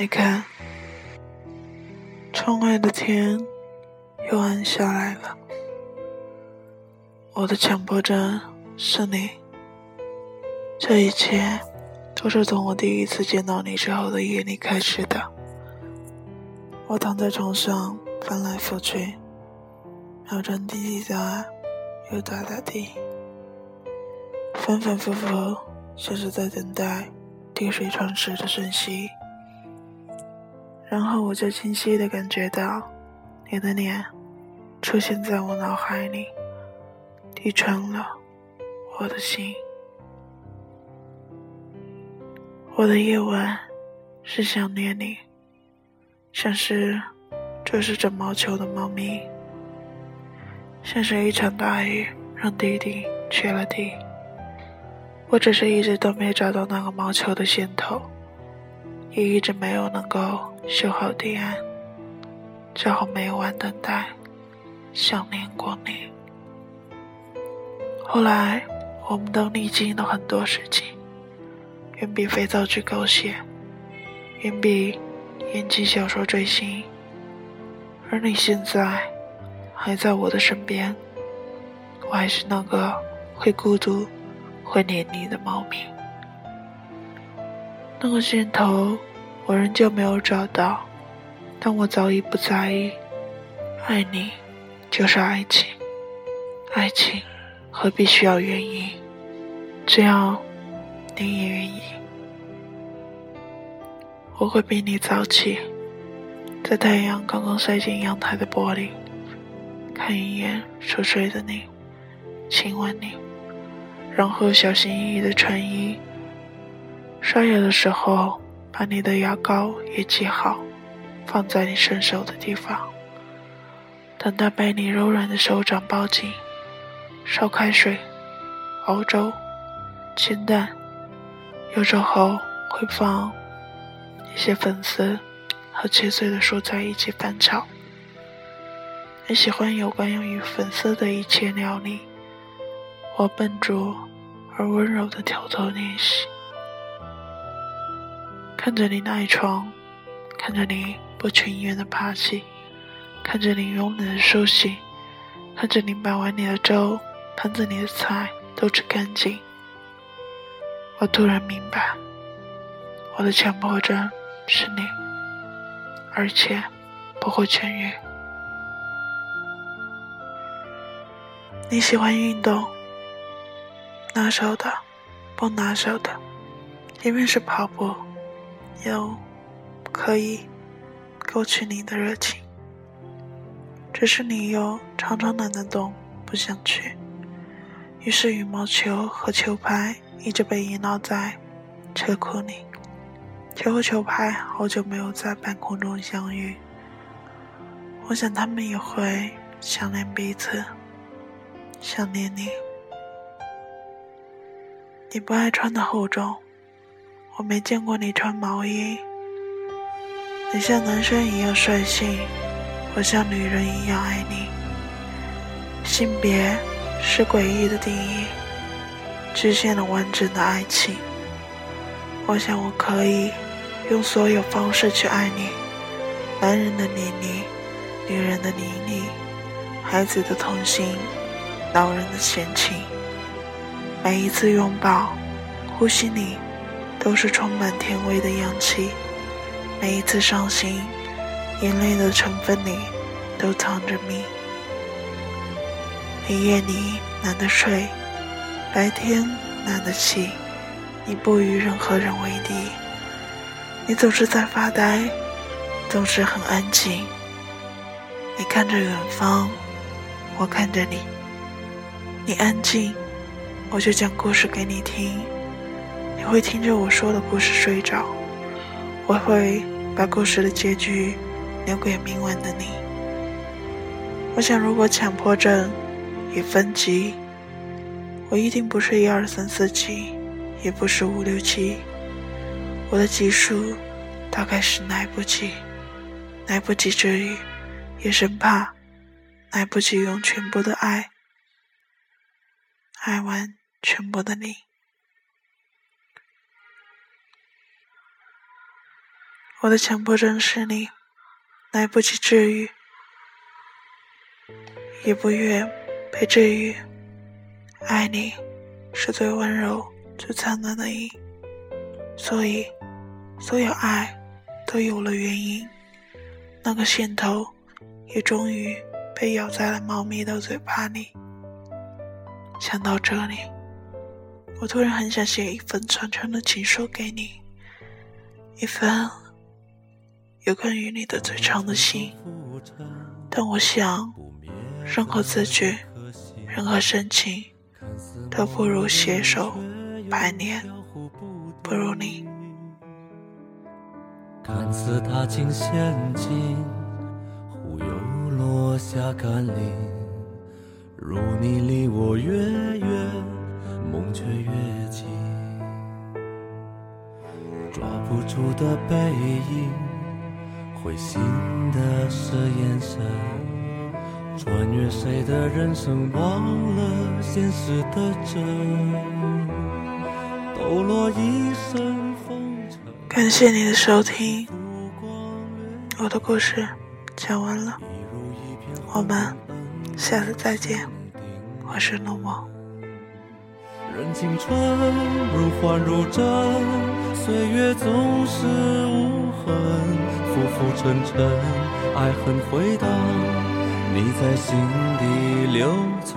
你看，窗外的天又暗下来了。我的强迫症是你，这一切都是从我第一次见到你之后的夜里开始的。我躺在床上翻来覆去，秒针滴滴答，又打打滴，反反复复，像是在等待滴水穿石的瞬息。然后我就清晰的感觉到，你的脸出现在我脑海里，滴穿了我的心。我的夜晚是想念你，像是这是整毛球的猫咪，像是一场大雨让弟弟缺了地。我只是一直都没找到那个毛球的线头。也一直没有能够修好堤岸，只好每晚等待，想念过你。后来，我们都历经了很多事情，远比肥皂剧狗血，远比言情小说追星。而你现在还在我的身边，我还是那个会孤独、会黏你的猫咪。那个线头，我仍旧没有找到，但我早已不在意。爱你，就是爱情，爱情何必需要原因？只要你也愿意，我会比你早起，在太阳刚刚晒进阳台的玻璃，看一眼熟睡的你，亲吻你，然后小心翼翼的穿衣。刷牙的时候，把你的牙膏也挤好，放在你伸手的地方。等待被你柔软的手掌抱紧，烧开水，熬粥，煎蛋，有时候会放一些粉丝和切碎的蔬菜一起翻炒。你喜欢有关于粉丝的一切料理，我笨拙而温柔的挑逗练习。看着你赖床，看着你不情愿的爬起，看着你慵懒的梳洗，看着你把碗里的粥、盘子里的菜都吃干净，我突然明白，我的强迫症是你，而且不会痊愈。你喜欢运动，拿手的，不拿手的，因为是跑步。又可以勾起你的热情，只是你又常常懒得动，不想去。于是羽毛球和球拍一直被遗落在车库里，球和球拍好久没有在半空中相遇。我想他们也会想念彼此，想念你。你不爱穿的厚重。我没见过你穿毛衣，你像男生一样率性，我像女人一样爱你。性别是诡异的定义，局限了完整的爱情。我想我可以用所有方式去爱你，男人的年龄，女人的黏腻，孩子的痛心，老人的闲情。每一次拥抱，呼吸里。都是充满甜味的氧气。每一次伤心，眼泪的成分里都藏着蜜。你夜里懒得睡，白天懒得起，你不与任何人为敌。你总是在发呆，总是很安静。你看着远方，我看着你。你安静，我就讲故事给你听。你会听着我说的故事睡着，我会把故事的结局留给明晚的你。我想，如果强迫症也分级，我一定不是一二三四级，也不是五六七，我的级数大概是来不及，来不及治愈，也生怕来不及用全部的爱爱完全部的你。我的强迫症是你，来不及治愈，也不愿被治愈。爱你是最温柔、最灿烂的影，所以所有爱都有了原因。那个线头也终于被咬在了猫咪的嘴巴里。想到这里，我突然很想写一份长长的情书给你，一份。有关于你的最长的信，但我想，任何字句，任何深情，都不如携手百年，不如你。看似踏进陷阱，忽又落下甘霖。如你离我越远，梦却越近。抓不住的背影。会心的是眼神，穿越谁的人生，忘了现实的真。抖落一身风尘。感谢你的收听，我的故事讲完了，我们下次再见。我是诺诺。任青春如幻如真，岁月总是无痕。浮浮沉沉，爱恨回荡，你在心底留存。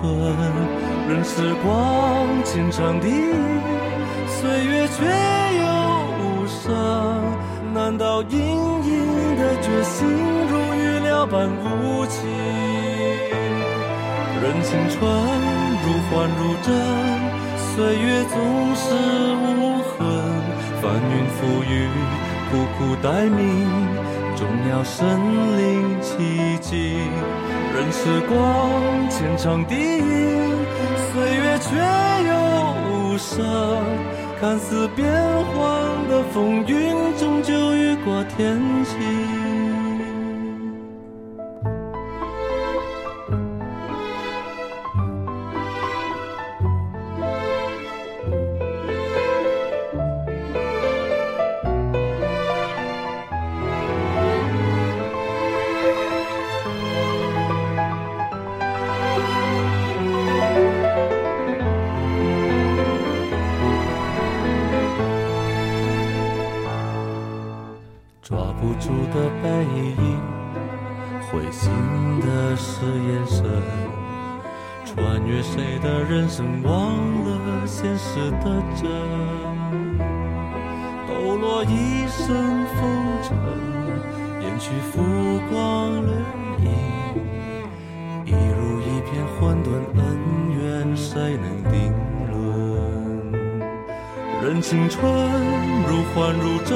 任时光牵长笛，岁月却又无声。难道隐隐的决心如预料般无情？任青春如幻如真，岁月总是无痕。翻云覆雨，苦苦待命。终要身临其境，任时光牵长笛，岁月却又无声。看似变幻的风云，终究雨过天晴。抓不住的背影，灰心的是眼神，穿越谁的人生，忘了现实的真，抖落一身风尘，掩去浮光掠影，一如一片混沌，恩怨谁能定论？任青春如幻如真。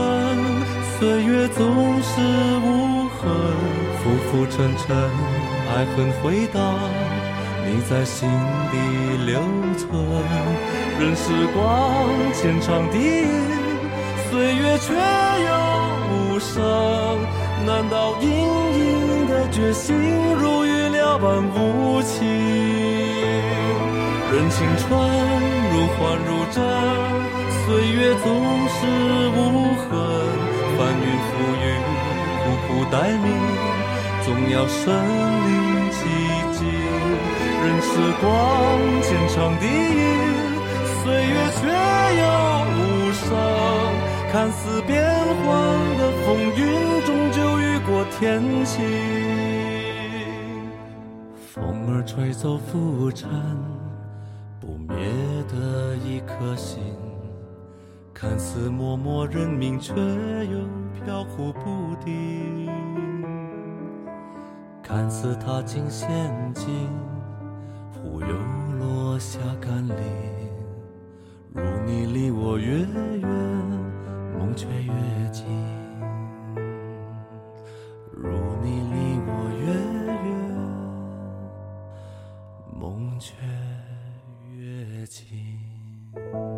岁月总是无痕，浮浮沉沉，爱恨回荡，你在心底留存。任时光牵长笛，岁月却又无声。难道隐隐的决心，如预料般无情？任青春如幻如真，岁月总是无痕。翻云覆雨，苦苦待命，总要身临其境。任时光牵长笛，岁月却又无声。看似变幻的风云，终究雨过天晴。风儿吹走浮尘，不灭的一颗心。看似默默认命，却又飘忽不定；看似踏进陷阱，忽又落下甘霖。如你离我越远，梦却越近；如你离我越远，梦却越近。